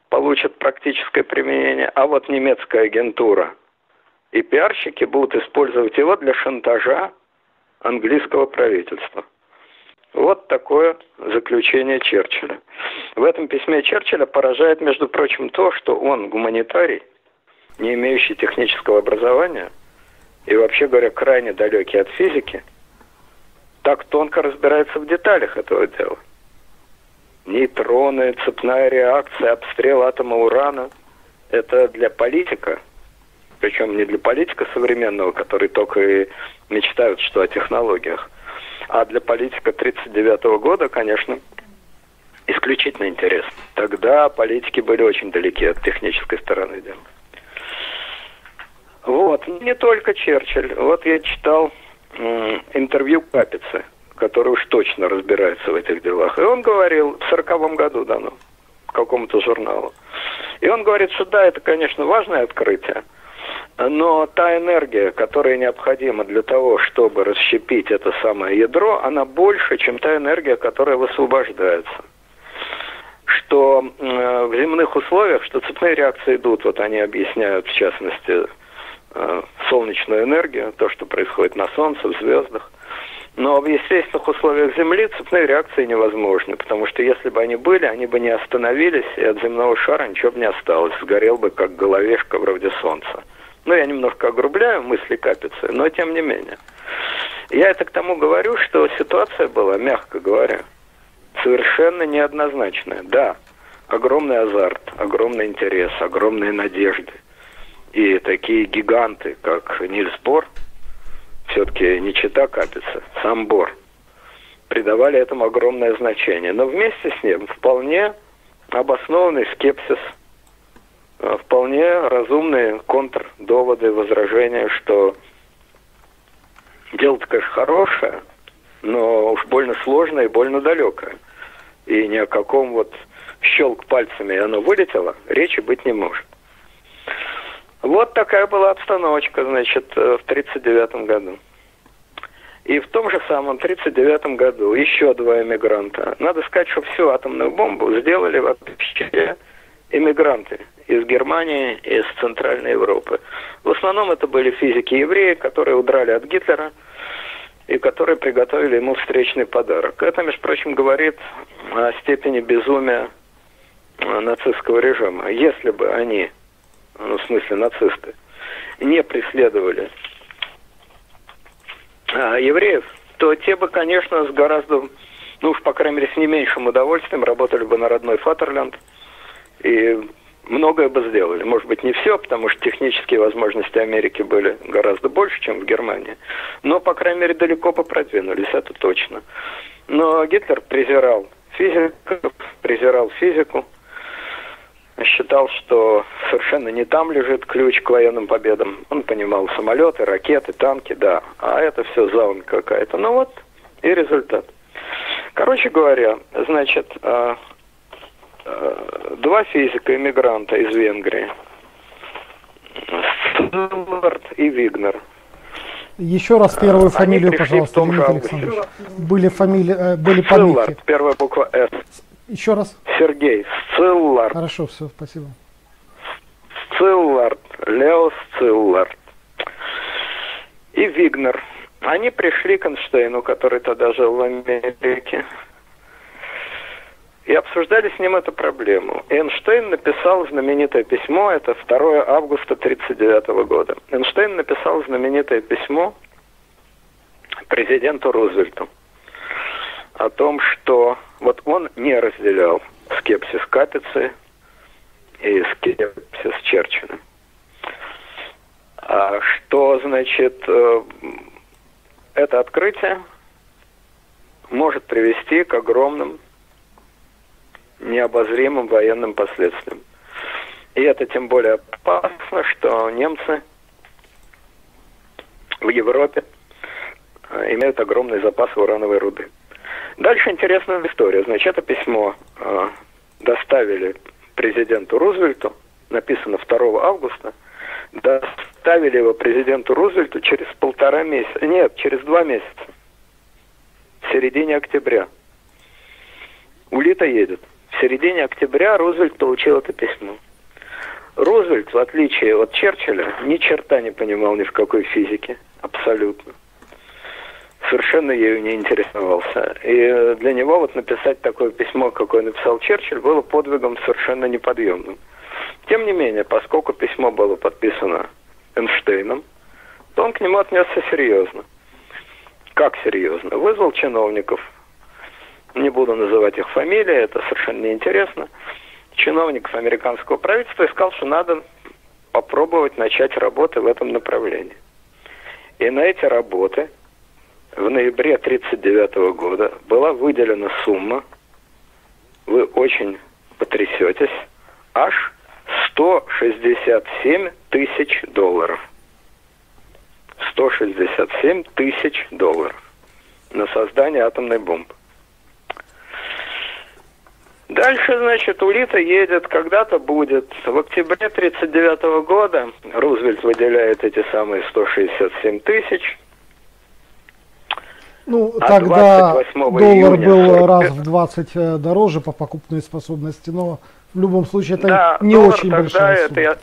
получит практическое применение, а вот немецкая агентура и пиарщики будут использовать его для шантажа английского правительства. Вот такое заключение Черчилля. В этом письме Черчилля поражает, между прочим, то, что он гуманитарий, не имеющий технического образования и, вообще говоря, крайне далекий от физики – так тонко разбирается в деталях этого дела. Нейтроны, цепная реакция, обстрел атома урана – это для политика, причем не для политика современного, который только и мечтают, что о технологиях, а для политика 1939 года, конечно, исключительно интересно. Тогда политики были очень далеки от технической стороны дела. Вот, не только Черчилль. Вот я читал интервью Капицы, который уж точно разбирается в этих делах. И он говорил, в сороковом году дано, какому-то журналу. И он говорит, что да, это, конечно, важное открытие, но та энергия, которая необходима для того, чтобы расщепить это самое ядро, она больше, чем та энергия, которая высвобождается. Что э, в земных условиях, что цепные реакции идут, вот они объясняют, в частности, солнечную энергию, то, что происходит на Солнце, в звездах. Но в естественных условиях Земли цепные реакции невозможны, потому что если бы они были, они бы не остановились, и от земного шара ничего бы не осталось. Сгорел бы, как головешка вроде Солнца. Ну, я немножко огрубляю мысли Капицы, но тем не менее. Я это к тому говорю, что ситуация была, мягко говоря, совершенно неоднозначная. Да, огромный азарт, огромный интерес, огромные надежды. И такие гиганты, как Нильс Бор, все-таки не чита Капица, сам Бор, придавали этому огромное значение. Но вместе с ним вполне обоснованный скепсис, э, вполне разумные контрдоводы, возражения, что дело-то, конечно, хорошее, но уж больно сложное и больно далекое. И ни о каком вот щелк пальцами и оно вылетело, речи быть не может. Вот такая была обстановочка, значит, э, в 1939 году. И в том же самом 1939 году еще два эмигранта. Надо сказать, что всю атомную бомбу сделали вообще эмигранты из Германии, из Центральной Европы. В основном это были физики-евреи, которые удрали от Гитлера и которые приготовили ему встречный подарок. Это, между прочим, говорит о степени безумия э, нацистского режима. Если бы они, ну, в смысле нацисты, не преследовали а, евреев, то те бы, конечно, с гораздо, ну уж, по крайней мере, с не меньшим удовольствием работали бы на родной Фатерлянд и многое бы сделали. Может быть, не все, потому что технические возможности Америки были гораздо больше, чем в Германии. Но, по крайней мере, далеко бы продвинулись, это точно. Но Гитлер презирал физиков, презирал физику, считал, что совершенно не там лежит ключ к военным победам. Он понимал самолеты, ракеты, танки, да. А это все заун какая-то. Ну вот и результат. Короче говоря, значит, а, а, два физика, иммигранта из Венгрии, Стеллард и Вигнер. Еще раз первую фамилию, пожалуйста, Леонид Александрович. Были фамилии, э, были помехи. первая буква «С». Еще раз. Сергей Сциллард. Хорошо, все, спасибо. Сциллард, Лео Сциллард. И Вигнер. Они пришли к Эйнштейну, который тогда жил в Америке, и обсуждали с ним эту проблему. Эйнштейн написал знаменитое письмо, это 2 августа 1939 года. Эйнштейн написал знаменитое письмо президенту Рузвельту о том, что вот он не разделял скепсис Капицы и скепсис Черчилля. А что значит э, это открытие может привести к огромным необозримым военным последствиям. И это тем более опасно, что немцы в Европе э, имеют огромный запас урановой руды. Дальше интересная история. Значит, это письмо э, доставили президенту Рузвельту, написано 2 августа, доставили его президенту Рузвельту через полтора месяца, нет, через два месяца, в середине октября. Улита едет. В середине октября Рузвельт получил это письмо. Рузвельт, в отличие от Черчилля, ни черта не понимал ни в какой физике, абсолютно совершенно ею не интересовался. И для него вот написать такое письмо, какое написал Черчилль, было подвигом совершенно неподъемным. Тем не менее, поскольку письмо было подписано Эйнштейном, то он к нему отнесся серьезно. Как серьезно? Вызвал чиновников, не буду называть их фамилии, это совершенно неинтересно, чиновников американского правительства и сказал, что надо попробовать начать работы в этом направлении. И на эти работы в ноябре 1939 года была выделена сумма, вы очень потрясетесь, аж 167 тысяч долларов. 167 тысяч долларов на создание атомной бомбы. Дальше, значит, Улита едет, когда-то будет. В октябре 1939 года Рузвельт выделяет эти самые 167 тысяч – ну, а тогда доллар был раз в 20 э, дороже по покупной способности, но в любом случае это да, не очень большая сумма. я...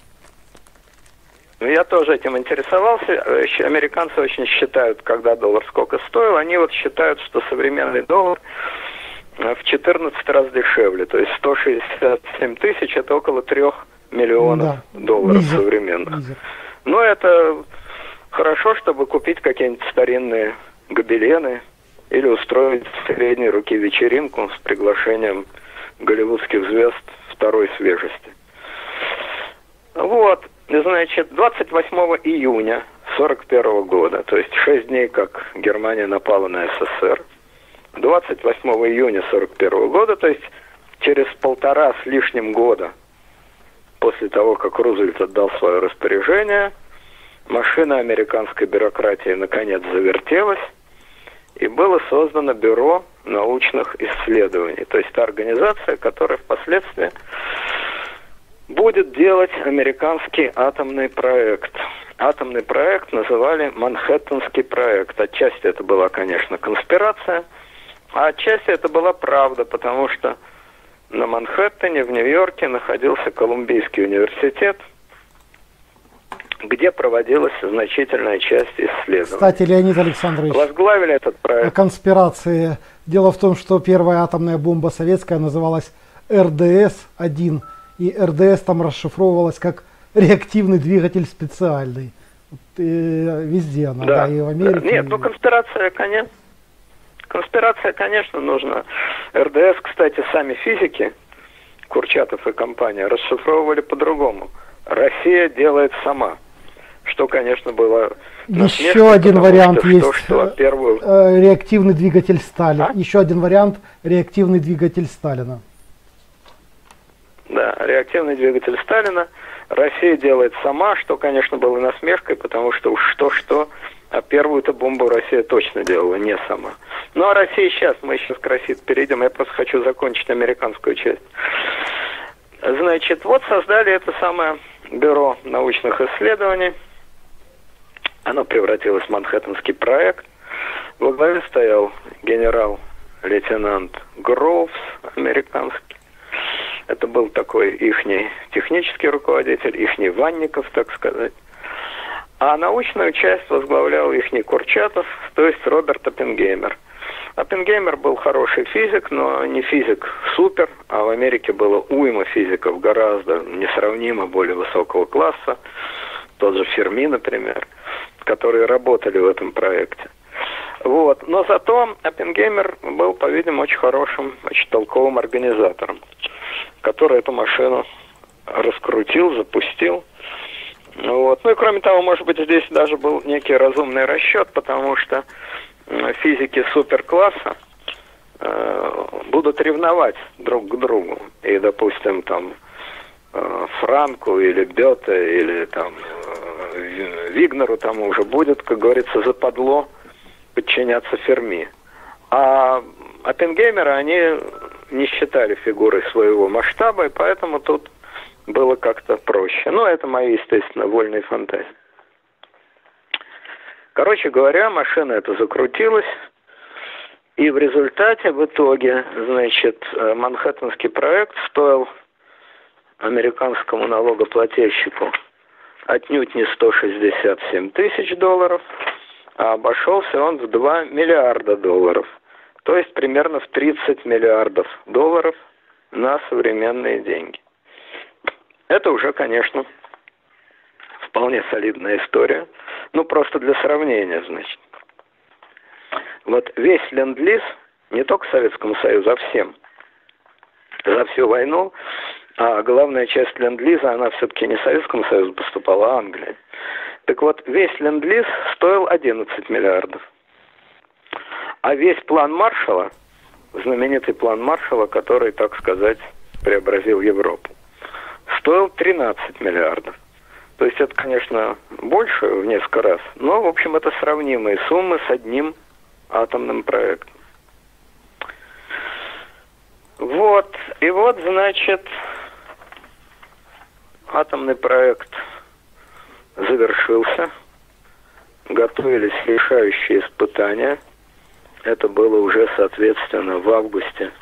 Ну, я тоже этим интересовался. Э, американцы очень считают, когда доллар сколько стоил. Они вот считают, что современный доллар э, в 14 раз дешевле. То есть 167 тысяч это около 3 миллионов да. долларов Мизер. современных. Мизер. Но это хорошо, чтобы купить какие-нибудь старинные гобелены или устроить средней руки вечеринку с приглашением голливудских звезд второй свежести. Вот, значит, 28 июня 41 года, то есть 6 дней, как Германия напала на СССР, 28 июня 41 года, то есть через полтора с лишним года после того, как Рузвельт отдал свое распоряжение, машина американской бюрократии наконец завертелась, и было создано Бюро научных исследований. То есть та организация, которая впоследствии будет делать американский атомный проект. Атомный проект называли Манхэттенский проект. Отчасти это была, конечно, конспирация, а отчасти это была правда, потому что на Манхэттене в Нью-Йорке находился Колумбийский университет – где проводилась значительная часть исследований. Кстати, Леонид Александрович, возглавили этот проект. О конспирации. Дело в том, что первая атомная бомба советская называлась РДС-1, и РДС там расшифровывалась как реактивный двигатель специальный. И везде она, да. да, и в Америке. Нет, ну конспирация, конечно. Конспирация, конечно, нужна. РДС, кстати, сами физики, Курчатов и компания, расшифровывали по-другому. Россия делает сама что, конечно, было... Еще один вариант что, есть. Что, что первую... Э, реактивный двигатель Сталина. А? Еще один вариант реактивный двигатель Сталина. Да, реактивный двигатель Сталина. Россия делает сама, что, конечно, было насмешкой, потому что уж что-что, а первую-то бомбу Россия точно делала не сама. Ну а Россия сейчас, мы сейчас к России перейдем, я просто хочу закончить американскую часть. Значит, вот создали это самое бюро научных исследований – оно превратилось в Манхэттенский проект. Во главе стоял генерал-лейтенант Гроувс, американский. Это был такой ихний технический руководитель, ихний Ванников, так сказать. А научную часть возглавлял ихний Курчатов, то есть Роберт Оппенгеймер. Оппенгеймер был хороший физик, но не физик супер, а в Америке было уйма физиков гораздо несравнимо более высокого класса. Тот же Ферми, например которые работали в этом проекте. Вот. Но зато Оппенгеймер был, по-видимому, очень хорошим, очень толковым организатором, который эту машину раскрутил, запустил. Вот. Ну и кроме того, может быть, здесь даже был некий разумный расчет, потому что физики суперкласса э, будут ревновать друг к другу. И, допустим, там Франку или Бете или там Вигнеру тому уже будет, как говорится, западло подчиняться Ферми. А Оппенгеймера они не считали фигурой своего масштаба, и поэтому тут было как-то проще. Но это мои, естественно, вольные фантазии. Короче говоря, машина эта закрутилась, и в результате, в итоге, значит, э, Манхэттенский проект стоил американскому налогоплательщику отнюдь не 167 тысяч долларов, а обошелся он в 2 миллиарда долларов. То есть примерно в 30 миллиардов долларов на современные деньги. Это уже, конечно, вполне солидная история. Ну, просто для сравнения, значит. Вот весь ленд-лиз, не только Советскому Союзу, а всем, за всю войну а главная часть ленд-лиза, она все-таки не Советскому Союзу поступала, а Англии. Так вот, весь ленд-лиз стоил 11 миллиардов. А весь план Маршала, знаменитый план Маршала, который, так сказать, преобразил Европу, стоил 13 миллиардов. То есть это, конечно, больше в несколько раз, но, в общем, это сравнимые суммы с одним атомным проектом. Вот, и вот, значит, Атомный проект завершился, готовились решающие испытания. Это было уже, соответственно, в августе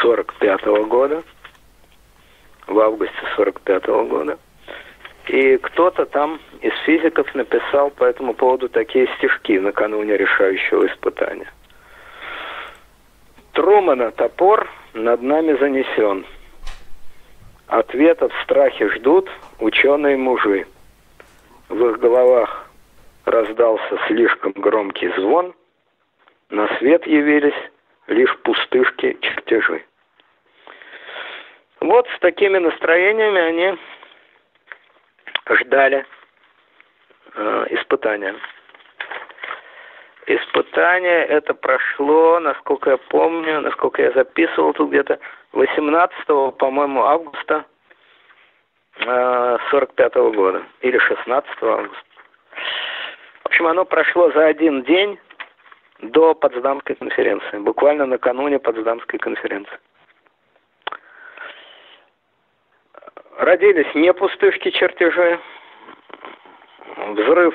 45 -го года. В августе 45 -го года. И кто-то там из физиков написал по этому поводу такие стишки накануне решающего испытания. Трумана топор над нами занесен – Ответа в страхе ждут ученые мужи. в их головах раздался слишком громкий звон, на свет явились лишь пустышки чертежи. Вот с такими настроениями они ждали э, испытания. Испытание это прошло, насколько я помню, насколько я записывал тут где-то 18, по-моему, августа э, 45 -го года или 16 августа. В общем, оно прошло за один день до Потсдамской конференции, буквально накануне Потсдамской конференции. Родились не пустышки чертежи. Взрыв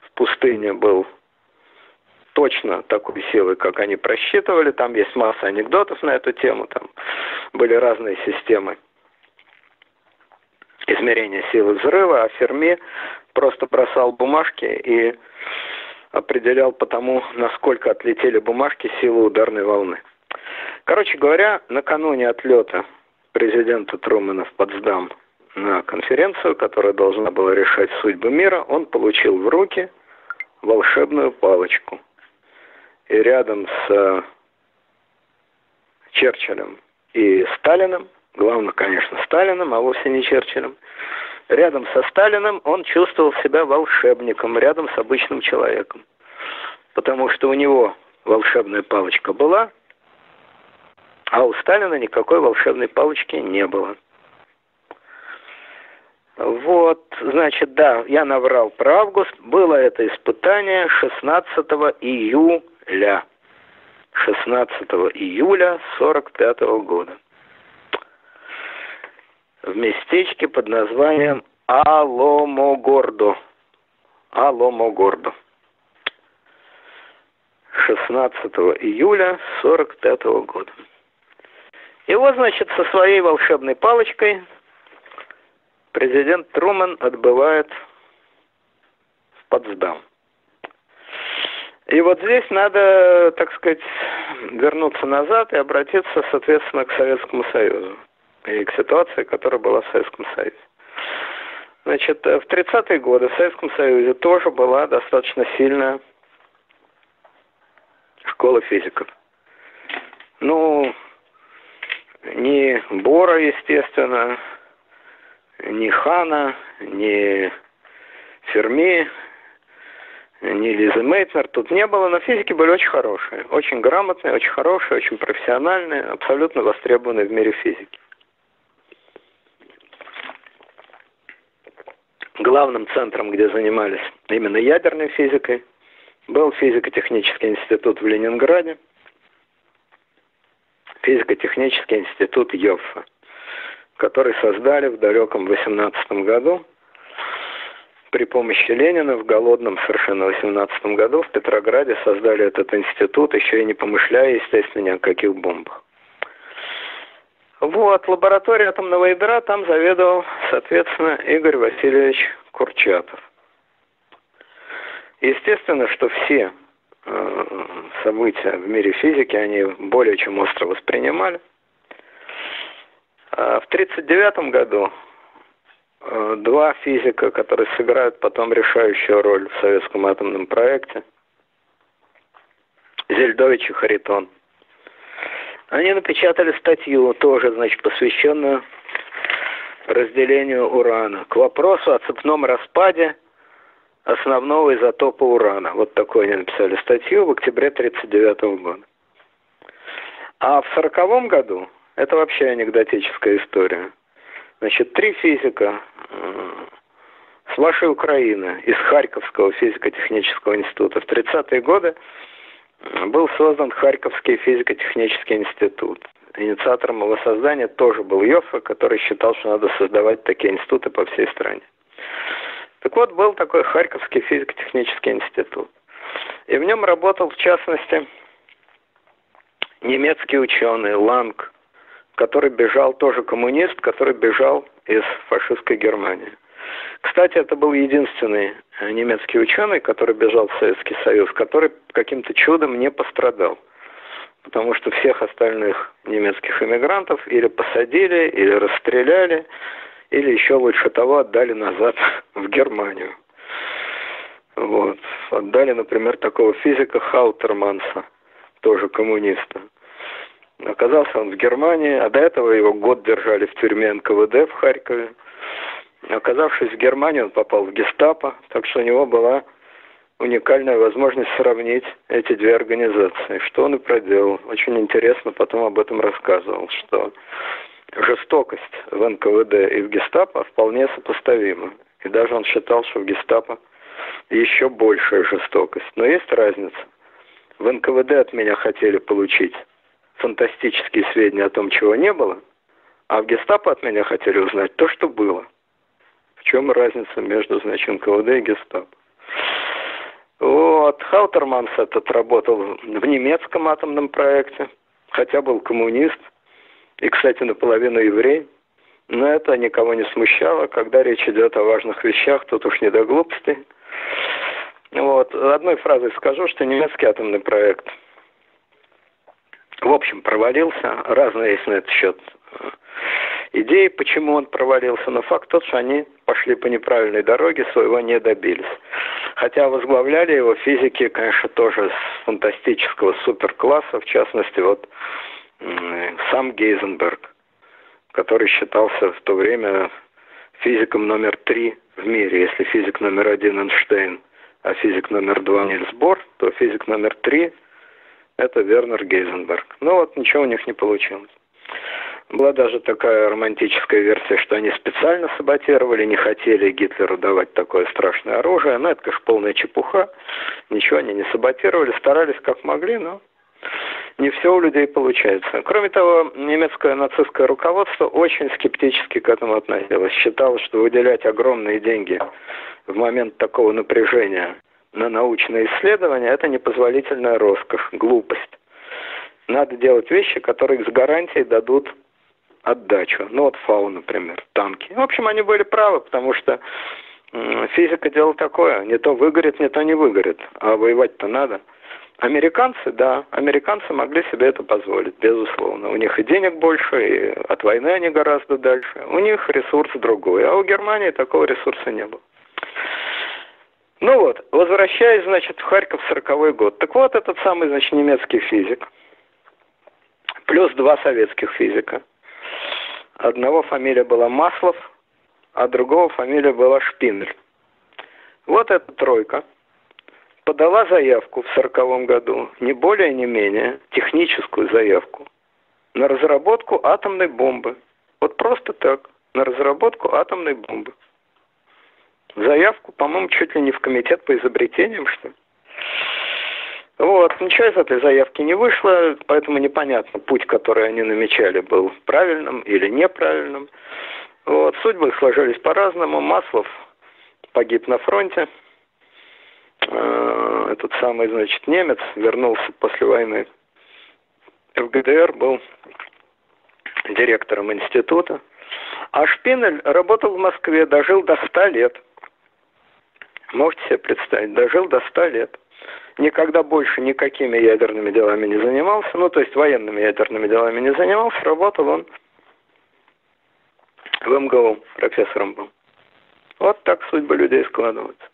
в пустыне был точно такой силы, как они просчитывали. Там есть масса анекдотов на эту тему. Там были разные системы измерения силы взрыва, а Ферми просто бросал бумажки и определял по тому, насколько отлетели бумажки силы ударной волны. Короче говоря, накануне отлета президента Трумана в Потсдам на конференцию, которая должна была решать судьбы мира, он получил в руки волшебную палочку. И рядом с э, Черчиллем и Сталиным, главное, конечно, Сталиным, а вовсе не Черчиллем, рядом со Сталиным он чувствовал себя волшебником, рядом с обычным человеком. Потому что у него волшебная палочка была, а у Сталина никакой волшебной палочки не было. Вот, значит, да, я наврал про август. Было это испытание 16 июля. 16 июля 45 года. В местечке под названием Аломогордо. Аломогордо. 16 июля 45 года. Вот, значит, со своей волшебной палочкой президент Труман отбывает в Потсдам. И вот здесь надо, так сказать, вернуться назад и обратиться, соответственно, к Советскому Союзу и к ситуации, которая была в Советском Союзе. Значит, в 30-е годы в Советском Союзе тоже была достаточно сильная школа физиков. Ну, ни Бора, естественно, ни Хана, ни Ферми, ни Лизы Мейтнер тут не было, но физики были очень хорошие, очень грамотные, очень хорошие, очень профессиональные, абсолютно востребованные в мире физики. Главным центром, где занимались именно ядерной физикой, был физико-технический институт в Ленинграде – физико-технический институт Йоффа, который создали в далеком 18 году при помощи Ленина в голодном совершенно 18 году в Петрограде создали этот институт, еще и не помышляя, естественно, ни о каких бомбах. Вот, лаборатория атомного ядра там заведовал, соответственно, Игорь Васильевич Курчатов. Естественно, что все Э, события в мире физики они более чем остро воспринимали. А в 1939 году два физика, которые сыграют потом решающую роль в советском атомном проекте, Зельдович и Харитон, они напечатали статью, тоже, значит, посвященную разделению урана, к вопросу о цепном распаде основного изотопа урана. Вот такую они написали статью в октябре 1939 года. А в 1940 году, это вообще анекдотическая история, значит, три физика э, с вашей Украины, из Харьковского физико-технического института, в 30-е годы э, был создан Харьковский физико-технический институт. Инициатором его создания тоже был Йоффе, который считал, что надо создавать такие институты по всей стране. Так вот, был такой Харьковский физико-технический институт. И в нем работал, в частности, немецкий ученый Ланг, который бежал, тоже коммунист, который бежал из фашистской Германии. Кстати, это был единственный э, немецкий ученый, который бежал в Советский Союз, который каким-то чудом не пострадал. Потому что всех остальных немецких иммигрантов или посадили, или расстреляли, или еще лучше того отдали назад в Германию. Вот. Отдали, например, такого физика Хаутерманса, тоже коммуниста. Оказался он в Германии, а до этого его год держали в тюрьме НКВД в Харькове. Оказавшись в Германии, он попал в гестапо, так что у него была уникальная возможность сравнить эти две организации, что он и проделал. Очень интересно потом об этом рассказывал, что жестокость в НКВД и в гестапо вполне сопоставима. И даже он считал, что в гестапо еще большая жестокость. Но есть разница. В НКВД от меня хотели получить фантастические сведения о том, чего не было, а в гестапо от меня хотели узнать то, что было. В чем разница между, значит, НКВД и гестапо? Вот, Хаутерманс этот работал в немецком атомном проекте, хотя был коммунист, и, кстати, наполовину еврей. Но это никого не смущало, когда речь идет о важных вещах, тут уж не до глупости. Вот, одной фразой скажу, что немецкий атомный проект, в общем, провалился. Разные есть на этот счет идеи, почему он провалился, но факт тот, что они пошли по неправильной дороге, своего не добились. Хотя возглавляли его физики, конечно, тоже с фантастического суперкласса, в частности, вот сам Гейзенберг, который считался в то время физиком номер три в мире. Если физик номер один Эйнштейн, а физик номер два Нильс Бор, то физик номер три это Вернер Гейзенберг. Но ну вот ничего у них не получилось. Была даже такая романтическая версия, что они специально саботировали, не хотели Гитлеру давать такое страшное оружие. Но это, конечно, полная чепуха. Ничего они не саботировали, старались как могли, но не все у людей получается. Кроме того, немецкое нацистское руководство очень скептически к этому относилось. Считало, что выделять огромные деньги в момент такого напряжения на научные исследования – это непозволительная роскошь, глупость. Надо делать вещи, которые с гарантией дадут отдачу. Ну вот ФАУ, например, танки. В общем, они были правы, потому что физика дело такое. Не то выгорит, не то не выгорит. А воевать-то надо. Американцы, да, американцы могли себе это позволить, безусловно. У них и денег больше, и от войны они гораздо дальше. У них ресурс другой, а у Германии такого ресурса не было. Ну вот, возвращаясь, значит, в Харьков 40 год. Так вот, этот самый, значит, немецкий физик, плюс два советских физика – Одного фамилия была Маслов, а другого фамилия была Шпинель. Вот эта тройка подала заявку в сороковом году, не более, не менее, техническую заявку на разработку атомной бомбы. Вот просто так, на разработку атомной бомбы. Заявку, по-моему, чуть ли не в комитет по изобретениям, что ли. Вот, ничего из этой заявки не вышло, поэтому непонятно, путь, который они намечали, был правильным или неправильным. Вот, судьбы сложились по-разному. Маслов погиб на фронте. Э, этот самый, значит, немец вернулся после войны в ГДР, был директором института. А Шпинель работал в Москве, дожил до 100 лет. Можете себе представить, дожил до 100 лет никогда больше никакими ядерными делами не занимался, ну, то есть военными ядерными делами не занимался, работал он в МГУ, профессором был. Вот так судьба людей складывается.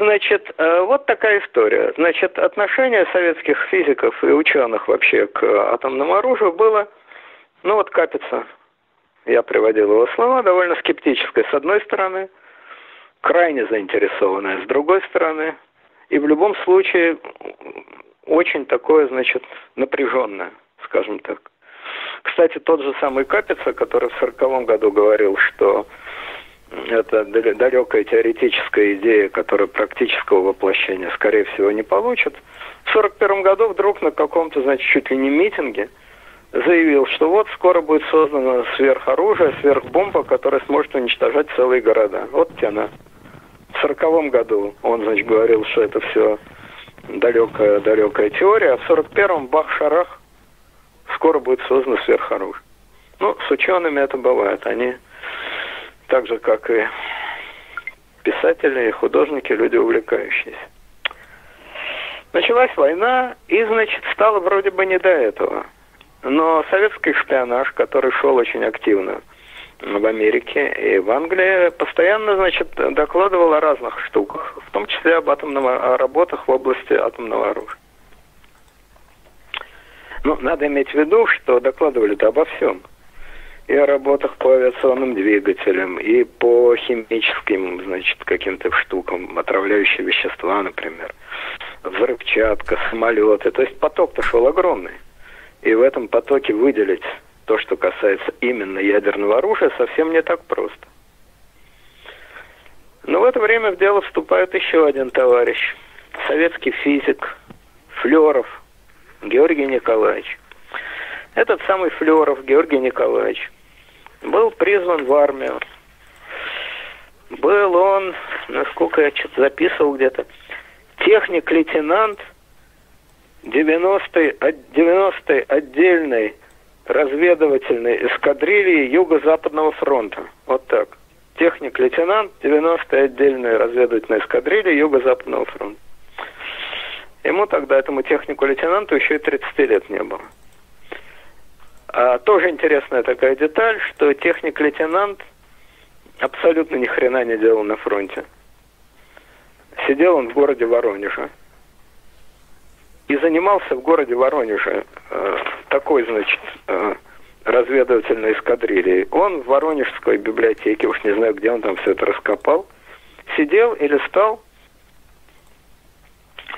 Значит, э, вот такая история. Значит, отношение советских физиков и ученых вообще к атомному оружию было, ну вот капится, я приводил его слова, довольно скептическое с одной стороны, крайне заинтересованное с другой стороны, и в любом случае очень такое, значит, напряженное, скажем так. Кстати, тот же самый Капица, который в сороковом году говорил, что это далекая теоретическая идея, которая практического воплощения, скорее всего, не получит. В сорок первом году вдруг на каком-то, значит, чуть ли не митинге заявил, что вот скоро будет создано сверхоружие, сверхбомба, которая сможет уничтожать целые города. Вот тяна в сороковом году он, значит, говорил, что это все далекая, далекая теория, а в сорок первом бах-шарах скоро будет создано сверхоружие. Ну, с учеными это бывает. Они так же, как и писатели и художники, люди увлекающиеся. Началась война, и, значит, стало вроде бы не до этого. Но советский шпионаж, который шел очень активно в Америке и в Англии, постоянно, значит, докладывал о разных штуках, в том числе об атомном, о работах в области атомного оружия. Ну, надо иметь в виду, что докладывали-то обо всем. И о работах по авиационным двигателям, и по химическим, значит, каким-то штукам, отравляющие вещества, например, взрывчатка, самолеты. То есть поток-то шел огромный. И в этом потоке выделить то, что касается именно ядерного оружия, совсем не так просто. Но в это время в дело вступает еще один товарищ, советский физик Флеров Георгий Николаевич. Этот самый Флеров Георгий Николаевич был призван в армию. Был он, насколько я что-то записывал где-то, техник-лейтенант 90-й 90 отдельной разведывательной эскадрильи Юго-Западного фронта. Вот так. Техник-лейтенант 90-й отдельной разведывательной эскадрильи Юго-Западного фронта. Ему тогда, этому технику-лейтенанту, еще и 30 лет не было. А тоже интересная такая деталь, что техник-лейтенант абсолютно ни хрена не делал на фронте. Сидел он в городе Воронеже. И занимался в городе Воронеже э, такой, значит, э, разведывательной эскадрильей. Он в Воронежской библиотеке, уж не знаю, где он там все это раскопал, сидел и листал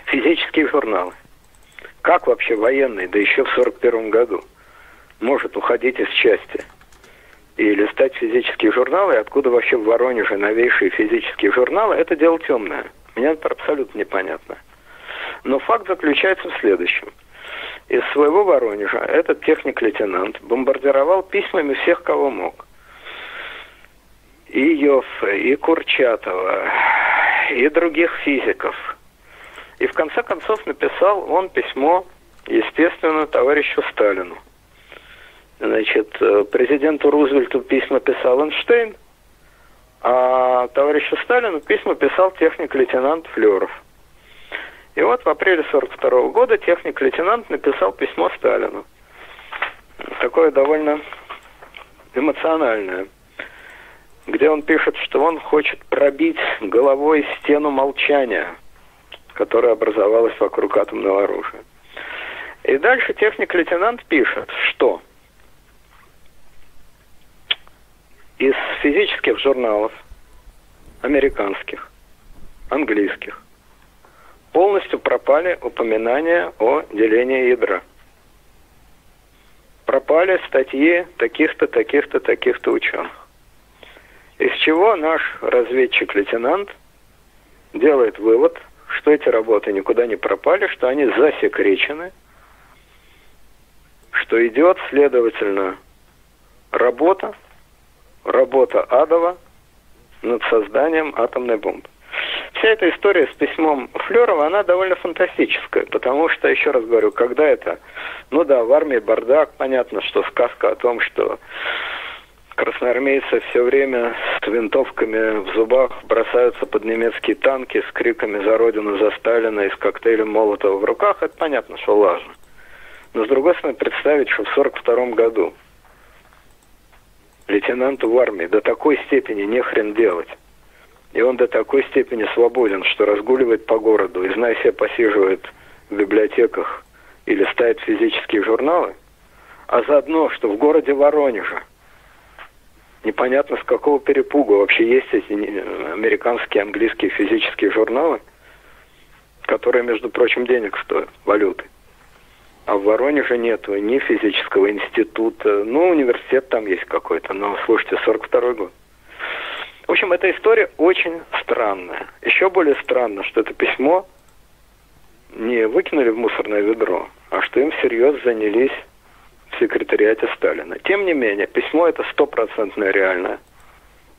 физические журналы. Как вообще военный, да еще в 41 году, может уходить из части и листать физические журналы, откуда вообще в Воронеже новейшие физические журналы, это дело темное. Мне это абсолютно непонятно. Но факт заключается в следующем. Из своего Воронежа этот техник-лейтенант бомбардировал письмами всех, кого мог. И Йоффе, и Курчатова, и других физиков – и в конце концов написал он письмо, естественно, товарищу Сталину. Значит, э, президенту Рузвельту письма писал Эйнштейн, а товарищу Сталину письма писал техник-лейтенант Флеров. И вот в апреле 42 года техник-лейтенант написал письмо Сталину. Такое довольно эмоциональное, где он пишет, что он хочет пробить головой стену молчания – которая образовалась вокруг атомного оружия. И дальше техник-лейтенант пишет, что из физических журналов, американских, английских, полностью пропали упоминания о делении ядра. Пропали статьи таких-то, таких-то, таких-то ученых. Из чего наш разведчик-лейтенант делает вывод, что эти работы никуда не пропали, что они засекречены, что идет, следовательно, работа, работа адова над созданием атомной бомбы. Вся эта история с письмом Флерова, она довольно фантастическая, потому что, еще раз говорю, когда это, ну да, в армии бардак, понятно, что сказка о том, что Красноармейцы все время с винтовками в зубах бросаются под немецкие танки с криками «За Родину, за Сталина» и с коктейлем Молотова в руках. Это понятно, что лажно. Но с другой стороны, представить, что в 42 году лейтенанту в армии до такой степени не хрен делать. И он до такой степени свободен, что разгуливает по городу и, зная себя, посиживает в библиотеках или ставит физические журналы, а заодно, что в городе Воронеже – непонятно с какого перепуга вообще есть эти американские, английские физические журналы, которые, между прочим, денег стоят, валюты. А в Воронеже нет ни физического института, ну, университет там есть какой-то, но, слушайте, 42 год. В общем, эта история очень странная. Еще более странно, что это письмо не выкинули в мусорное ведро, а что им всерьез занялись в секретариате Сталина. Тем не менее, письмо это стопроцентно реальное.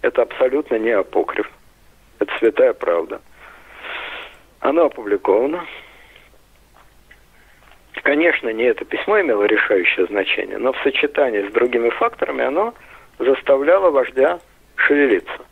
Это абсолютно не апокриф. Это святая правда. Оно опубликовано. Конечно, не это письмо имело решающее значение, но в сочетании с другими факторами оно заставляло вождя шевелиться.